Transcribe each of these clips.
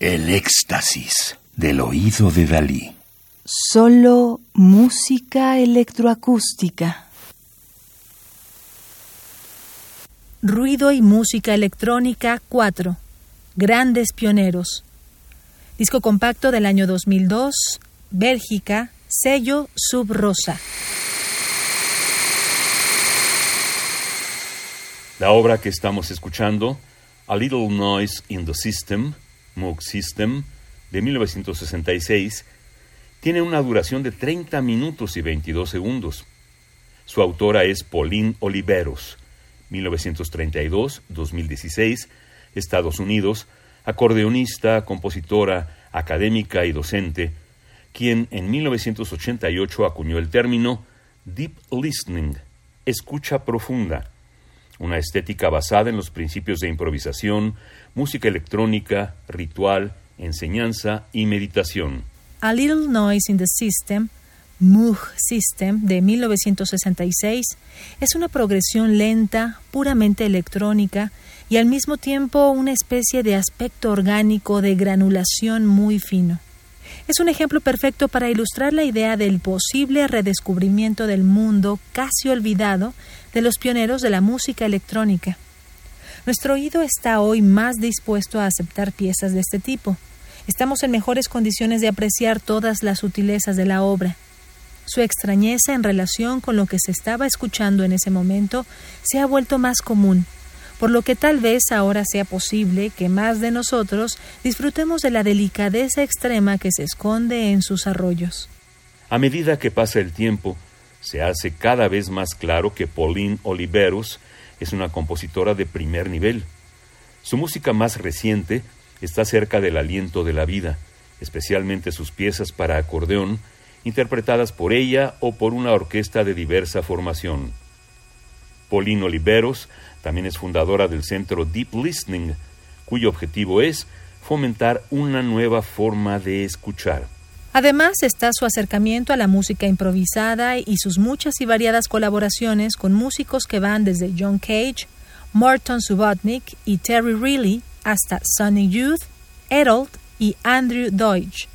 El éxtasis del oído de Dalí. Solo música electroacústica. Ruido y música electrónica 4. Grandes pioneros. Disco compacto del año 2002, Bélgica, sello Sub Rosa. La obra que estamos escuchando, A Little Noise in the System, Moog System, de 1966, tiene una duración de 30 minutos y 22 segundos. Su autora es Pauline Oliveros, 1932-2016, Estados Unidos, acordeonista, compositora, académica y docente, quien en 1988 acuñó el término Deep Listening, escucha profunda, una estética basada en los principios de improvisación, música electrónica, ritual, enseñanza y meditación. A Little Noise in the System, Moog System de 1966 es una progresión lenta, puramente electrónica y al mismo tiempo una especie de aspecto orgánico de granulación muy fino. Es un ejemplo perfecto para ilustrar la idea del posible redescubrimiento del mundo casi olvidado de los pioneros de la música electrónica. Nuestro oído está hoy más dispuesto a aceptar piezas de este tipo. Estamos en mejores condiciones de apreciar todas las sutilezas de la obra. Su extrañeza en relación con lo que se estaba escuchando en ese momento se ha vuelto más común, por lo que tal vez ahora sea posible que más de nosotros disfrutemos de la delicadeza extrema que se esconde en sus arroyos. A medida que pasa el tiempo, se hace cada vez más claro que Pauline Oliveros es una compositora de primer nivel. Su música más reciente está cerca del aliento de la vida, especialmente sus piezas para acordeón, interpretadas por ella o por una orquesta de diversa formación. Pauline Oliveros también es fundadora del centro Deep Listening, cuyo objetivo es fomentar una nueva forma de escuchar. Además está su acercamiento a la música improvisada y sus muchas y variadas colaboraciones con músicos que van desde John Cage, Morton Subotnick y Terry Reilly hasta Sonny Youth, Erold y Andrew Deutsch.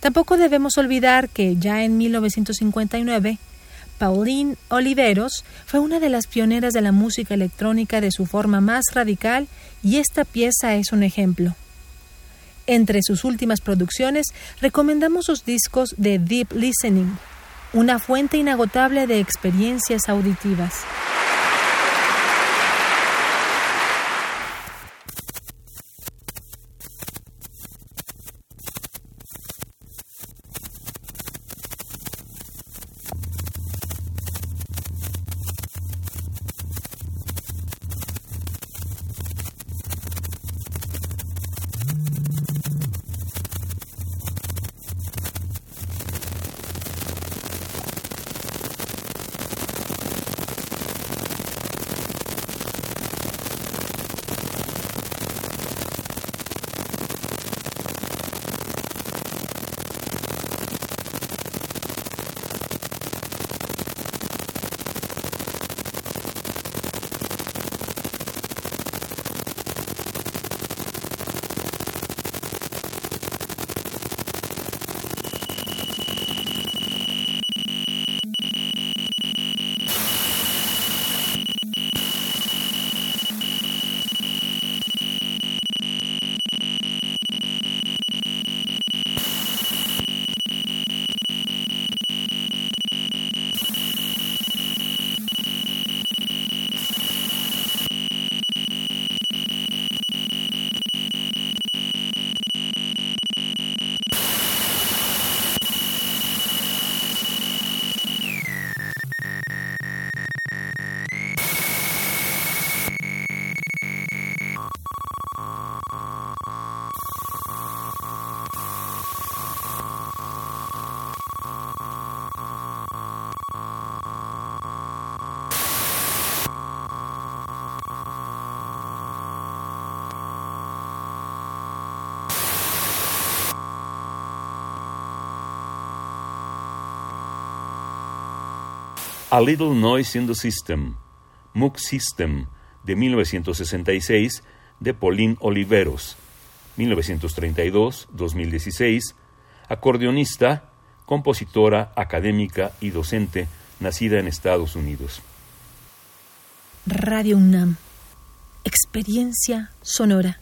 Tampoco debemos olvidar que ya en 1959 Pauline Oliveros fue una de las pioneras de la música electrónica de su forma más radical y esta pieza es un ejemplo. Entre sus últimas producciones, recomendamos sus discos de Deep Listening, una fuente inagotable de experiencias auditivas. A Little Noise in the System, Moog System, de 1966, de Pauline Oliveros, 1932-2016, acordeonista, compositora, académica y docente, nacida en Estados Unidos. Radio UNAM. Experiencia sonora.